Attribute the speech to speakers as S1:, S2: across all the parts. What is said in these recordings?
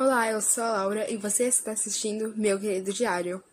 S1: Olá, eu sou a Laura e você está assistindo Meu Querido Diário.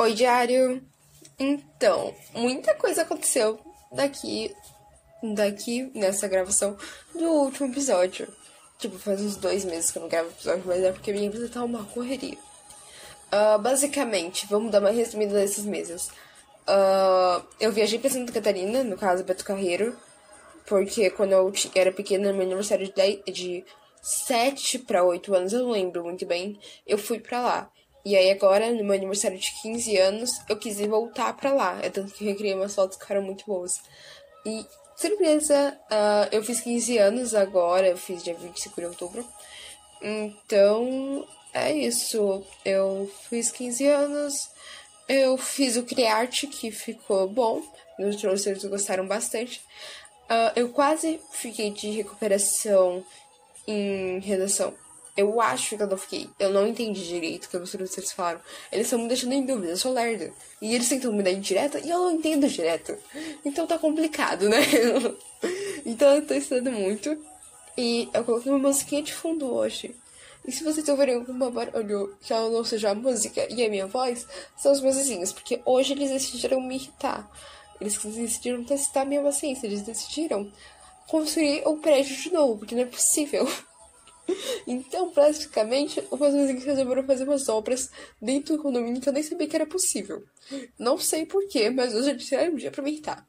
S1: Oi, diário. Então, muita coisa aconteceu daqui, daqui nessa gravação do último episódio. Tipo, faz uns dois meses que eu não gravo episódio, mas é porque minha vida tá uma correria. Uh, basicamente, vamos dar uma resumida desses meses. Uh, eu viajei pra Santa Catarina, no caso Beto Carreiro, porque quando eu era pequena, no meu aniversário de, 10, de 7 para 8 anos, eu não lembro muito bem, eu fui pra lá. E aí agora, no meu aniversário de 15 anos, eu quis voltar pra lá. É tanto que eu recriei umas fotos que ficaram muito boas. E, surpresa, uh, eu fiz 15 anos agora, eu fiz dia 25 de outubro. Então, é isso. Eu fiz 15 anos, eu fiz o Criarte, que ficou bom. Meus professores gostaram bastante. Uh, eu quase fiquei de recuperação em redação. Eu acho que eu não fiquei. Eu não entendi direito o que os falaram. Eles estão me deixando em dúvida, eu sou lerda. E eles tentam me dar indireta e eu não entendo direto. Então tá complicado, né? então eu tô estudando muito. E eu coloquei uma musiquinha de fundo hoje. E se vocês ouvirem alguma barulho que ela não seja a música e a minha voz, são os meus vizinhos. Porque hoje eles decidiram me irritar. Eles decidiram testar minha paciência. Eles decidiram construir o prédio de novo, porque não é possível. Então, praticamente, os meus vizinhos resolveram fazer umas obras dentro do condomínio que eu nem sabia que era possível. Não sei porquê, mas hoje eles tiraram me irritar.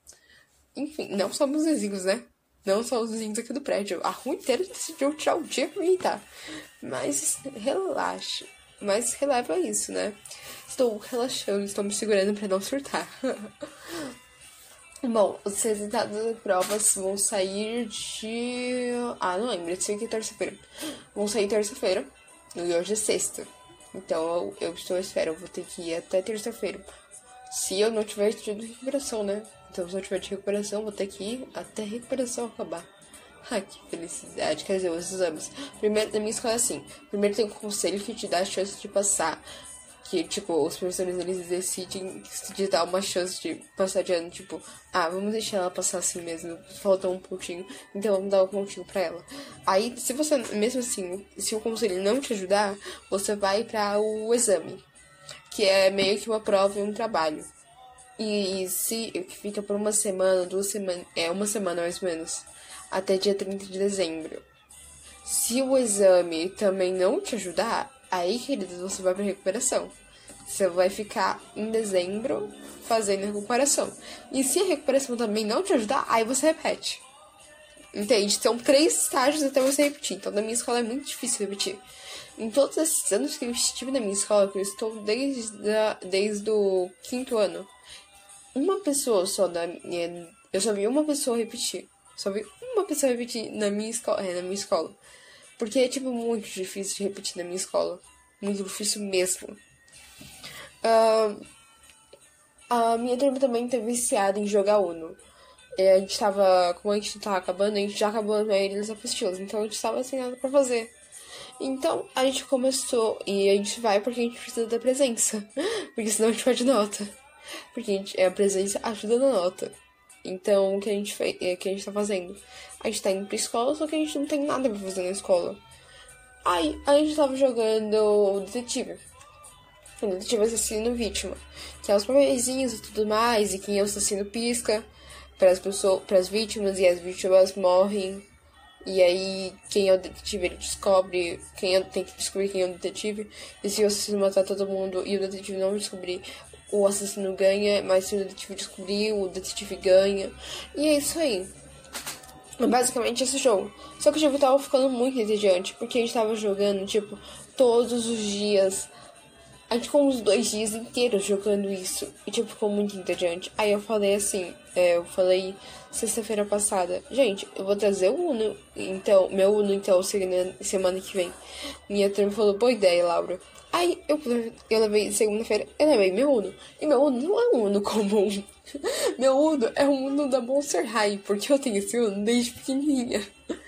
S1: Enfim, não só meus vizinhos, né? Não só os vizinhos aqui do prédio. A rua inteira decidiu tirar o dia pra me irritar. Mas relaxe. Mas releva isso, né? Estou relaxando, estou me segurando para não surtar. Bom, os resultados das provas vão sair de. Ah, não lembro, sei que é terça-feira. Vão sair terça-feira, e hoje é sexta. Então eu, eu estou à espera, eu vou ter que ir até terça-feira. Se eu não tiver tido recuperação, né? Então se eu tiver de recuperação, vou ter que ir até a recuperação acabar. Ai, que felicidade. Quer dizer, os exames. Primeiro, na minha escola é assim. Primeiro tem um conselho que te dá a chance de passar que, tipo, os professores eles decidem te dar uma chance de passar de ano, tipo, ah, vamos deixar ela passar assim mesmo, faltou um pontinho, então vamos dar um pontinho pra ela. Aí, se você, mesmo assim, se o conselho não te ajudar, você vai para o exame, que é meio que uma prova e um trabalho. E se fica por uma semana, duas semanas, é uma semana mais ou menos, até dia 30 de dezembro. Se o exame também não te ajudar, Aí, queridos, você vai para recuperação. Você vai ficar em dezembro fazendo recuperação. E se a recuperação também não te ajudar, aí você repete. Entende? São três estágios até você repetir. Então, na minha escola é muito difícil repetir. Em todos esses anos que eu estive na minha escola, que eu estou desde, a, desde o quinto ano, uma pessoa só da minha. Eu só vi uma pessoa repetir. Só vi uma pessoa repetir na minha escola. É, na minha escola. Porque é, tipo, muito difícil de repetir na minha escola. Muito difícil mesmo. Uh, a minha turma também tá viciada em jogar Uno. E a gente tava, como a gente tava acabando, a gente já acabou a maioria das apostilas. Então a gente tava sem nada pra fazer. Então a gente começou e a gente vai porque a gente precisa da presença. Porque senão a gente perde nota. Porque a, gente, a presença ajuda na nota. Então, o que a gente, fez, é, que a gente tá fazendo? A gente tá indo pra escola, só que a gente não tem nada pra fazer na escola. Aí, a gente tava jogando detetive. O detetive assassino vítima. Que é os papeizinhos e tudo mais, e quem é o assassino pisca para as pessoas, para as vítimas, e as vítimas morrem. E aí, quem é o detetive, ele descobre. Quem é, tem que descobrir quem é o detetive. E se o assassino matar todo mundo e o detetive não descobrir, o assassino ganha, mas se o detetive descobrir, o detetive ganha. E é isso aí. É basicamente esse jogo. Só que o jogo tava ficando muito entediante, porque a gente tava jogando, tipo, todos os dias A gente ficou uns dois dias inteiros jogando isso. E, tipo, ficou muito entediante. Aí eu falei assim, é, eu falei sexta-feira passada, gente, eu vou trazer o Uno. Então, meu Uno, então, semana que vem. Minha turma falou, boa ideia, Laura. Aí eu, eu levei segunda-feira, eu levei meu Uno. E meu Uno não é um Uno comum. meu Uno é um Uno da Monster High, porque eu tenho esse Uno desde pequenininha.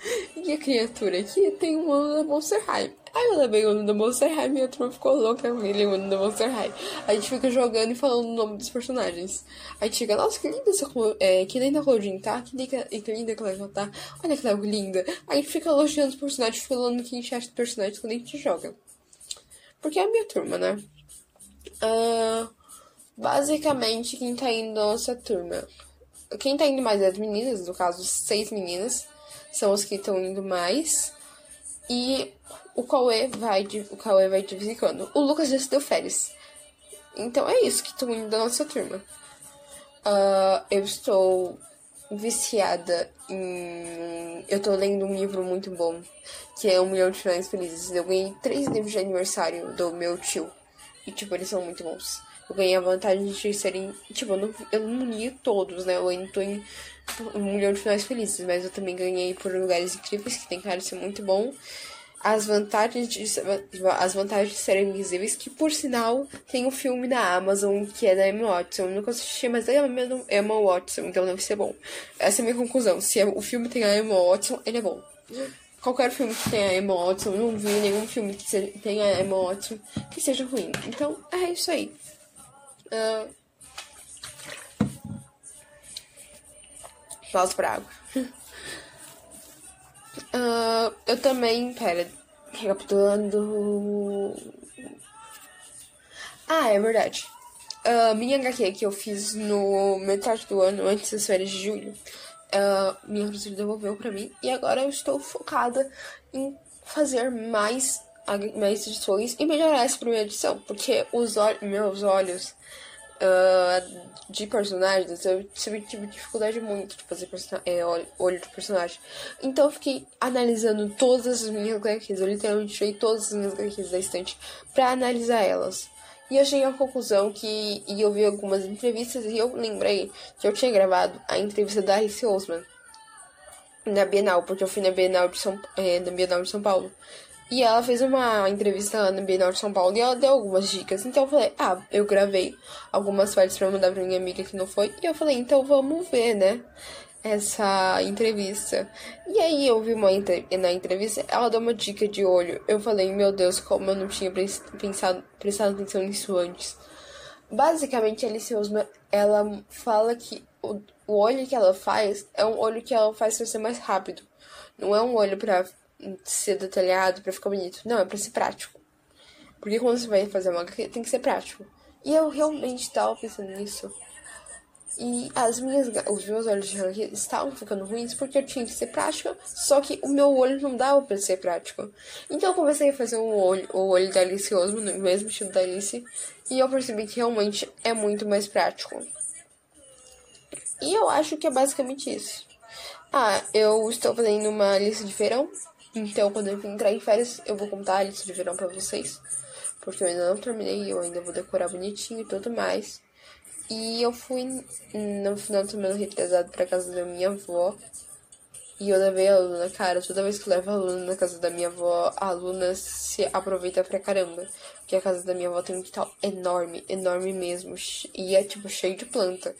S1: E a criatura aqui tem um Uno da Monster High. Aí eu levei o da Monster High minha turma ficou louca com aquele Uno da Monster High. A gente fica jogando e falando o nome dos personagens. Aí a gente fica, nossa, que linda essa é, que linda a Claudine tá, que linda, que linda a Cleo tá, olha que linda. Aí a gente fica elogiando os personagens, falando o que a gente acha dos personagens quando a gente joga. Porque é a minha turma, né? Uh, basicamente, quem tá indo na nossa turma. Quem tá indo mais é as meninas, no caso, seis meninas. São os que estão indo mais. E o Cauê vai de, o Cauê vai de vez em quando. O Lucas já se deu férias. Então é isso que estão indo da nossa turma. Uh, eu estou viciada em. Eu tô lendo um livro muito bom, que é Um Milhão de Finais Felizes. Eu ganhei três livros de aniversário do meu tio. E, tipo, eles são muito bons. Eu ganhei a vantagem de serem. Tipo, eu não, eu não li todos, né? Eu ainda tô em Um Milhão de Finais Felizes, mas eu também ganhei por lugares incríveis, que tem cara de ser muito bom as vantagens de, as vantagens de serem invisíveis, que por sinal tem um filme na Amazon que é da Emma Watson. Eu nunca assisti, mas é a Emma Watson, então deve ser bom. Essa é a minha conclusão. Se é, o filme tem a Emma Watson, ele é bom. Qualquer filme que tenha a Emma Watson, eu não vi nenhum filme que tenha a Emma Watson que seja ruim. Então, é isso aí. Uh... Pausa pra água. Uh, eu também, pera, recapitulando. Ah, é verdade. Uh, minha HQ que eu fiz no metade do ano, antes das férias de julho, uh, minha professora devolveu pra mim. E agora eu estou focada em fazer mais, mais edições e melhorar essa primeira edição. Porque os meus olhos uh, de personagens, eu tive, tive dificuldade muito de fazer é, olho de personagem. Então eu fiquei analisando todas as minhas HQs. Eu literalmente tirei todas as minhas HQs da estante pra analisar elas. E eu cheguei à conclusão que. E eu vi algumas entrevistas e eu lembrei que eu tinha gravado a entrevista da Alice Osman na Bienal, porque eu fui na Bienal de São, é, na Bienal de São Paulo. E ela fez uma entrevista lá no Bienal de São Paulo e ela deu algumas dicas. Então eu falei, ah, eu gravei algumas partes pra mandar pra minha amiga que não foi. E eu falei, então vamos ver, né? Essa entrevista. E aí eu vi uma na entrevista, ela deu uma dica de olho. Eu falei, meu Deus, como eu não tinha pensado, prestado atenção nisso antes. Basicamente, Alice Osman, ela fala que o, o olho que ela faz é um olho que ela faz pra ser mais rápido. Não é um olho pra ser detalhado para ficar bonito. Não, é pra ser prático. Porque quando você vai fazer uma tem que ser prático. E eu realmente estava pensando nisso. E as minhas, os meus olhos de HQ estavam ficando ruins porque eu tinha que ser prática, só que o meu olho não dava para ser prático. Então eu comecei a fazer um olho, o olho da Alice no mesmo estilo da Alice, e eu percebi que realmente é muito mais prático. E eu acho que é basicamente isso. Ah, eu estou fazendo uma lista de verão então, quando eu entrar em férias, eu vou contar a lista de verão pra vocês. Porque eu ainda não terminei, eu ainda vou decorar bonitinho e tudo mais. E eu fui no final de semana retrasado pra casa da minha avó. E eu levei a aluna, cara, toda vez que eu levo a aluna na casa da minha avó, a aluna se aproveita pra caramba. Porque a casa da minha avó tem um quintal enorme, enorme mesmo. E é tipo cheio de planta.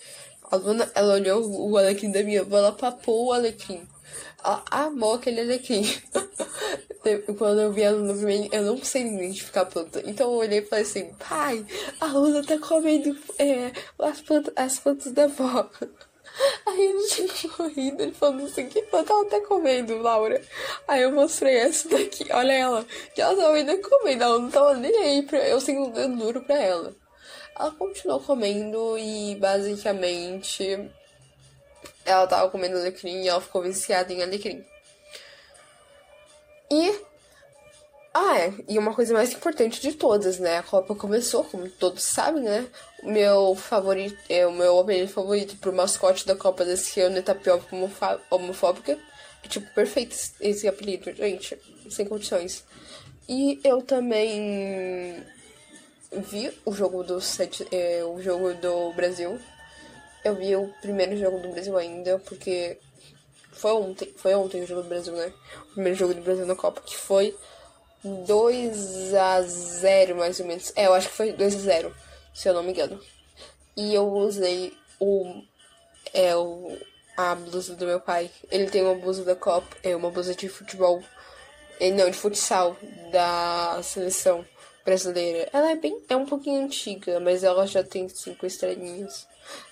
S1: A aluna, ela olhou o alecrim da minha avó, ela papou o alecrim. Amou aquele alecrim. Quando eu vi ela no vermelho, eu não sei identificar a planta. Então eu olhei e falei assim, pai, a Luna tá comendo é, as, plantas, as plantas da avó. Aí ele tinha corrido, ele falou assim, que planta ela tá comendo, Laura? Aí eu mostrei essa daqui, olha ela, que ela tava ainda comendo, ela não tava nem aí pra eu sendo duro pra ela. Ela continuou comendo e basicamente ela tava comendo alecrim e ela ficou viciada em alecrim. E. Ah, é. E uma coisa mais importante de todas, né? A Copa começou, como todos sabem, né? O meu favorito. É, o meu apelido favorito pro mascote da Copa desse ano é tapioca homofóbica. É tipo perfeito esse apelido, gente. Sem condições. E eu também vi o jogo do sete, é, o jogo do Brasil. Eu vi o primeiro jogo do Brasil ainda, porque foi ontem, foi ontem o jogo do Brasil, né? O primeiro jogo do Brasil na Copa, que foi 2 a 0 mais ou menos. É, eu acho que foi 2 a 0 se eu não me engano. E eu usei o. É, o, a blusa do meu pai. Ele tem uma blusa da Copa, é uma blusa de futebol. É, não, de futsal da seleção brasileira. Ela é bem. É um pouquinho antiga, mas ela já tem cinco estrelinhas.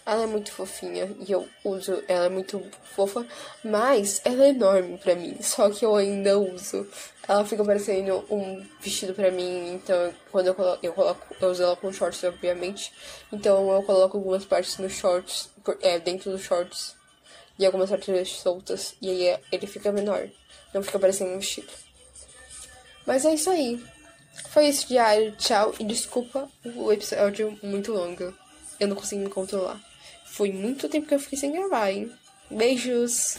S1: Ela é muito fofinha e eu uso. Ela é muito fofa, mas ela é enorme pra mim. Só que eu ainda uso. Ela fica parecendo um vestido pra mim, então quando eu coloco, eu coloco, eu uso ela com shorts, obviamente. Então eu coloco algumas partes nos shorts, é, dentro dos shorts e algumas partes soltas. E aí ele fica menor. Não fica parecendo um vestido. Mas é isso aí. Foi esse diário. Tchau. E desculpa o episódio muito longo. Eu não consegui me controlar. Foi muito tempo que eu fiquei sem gravar, hein? Beijos!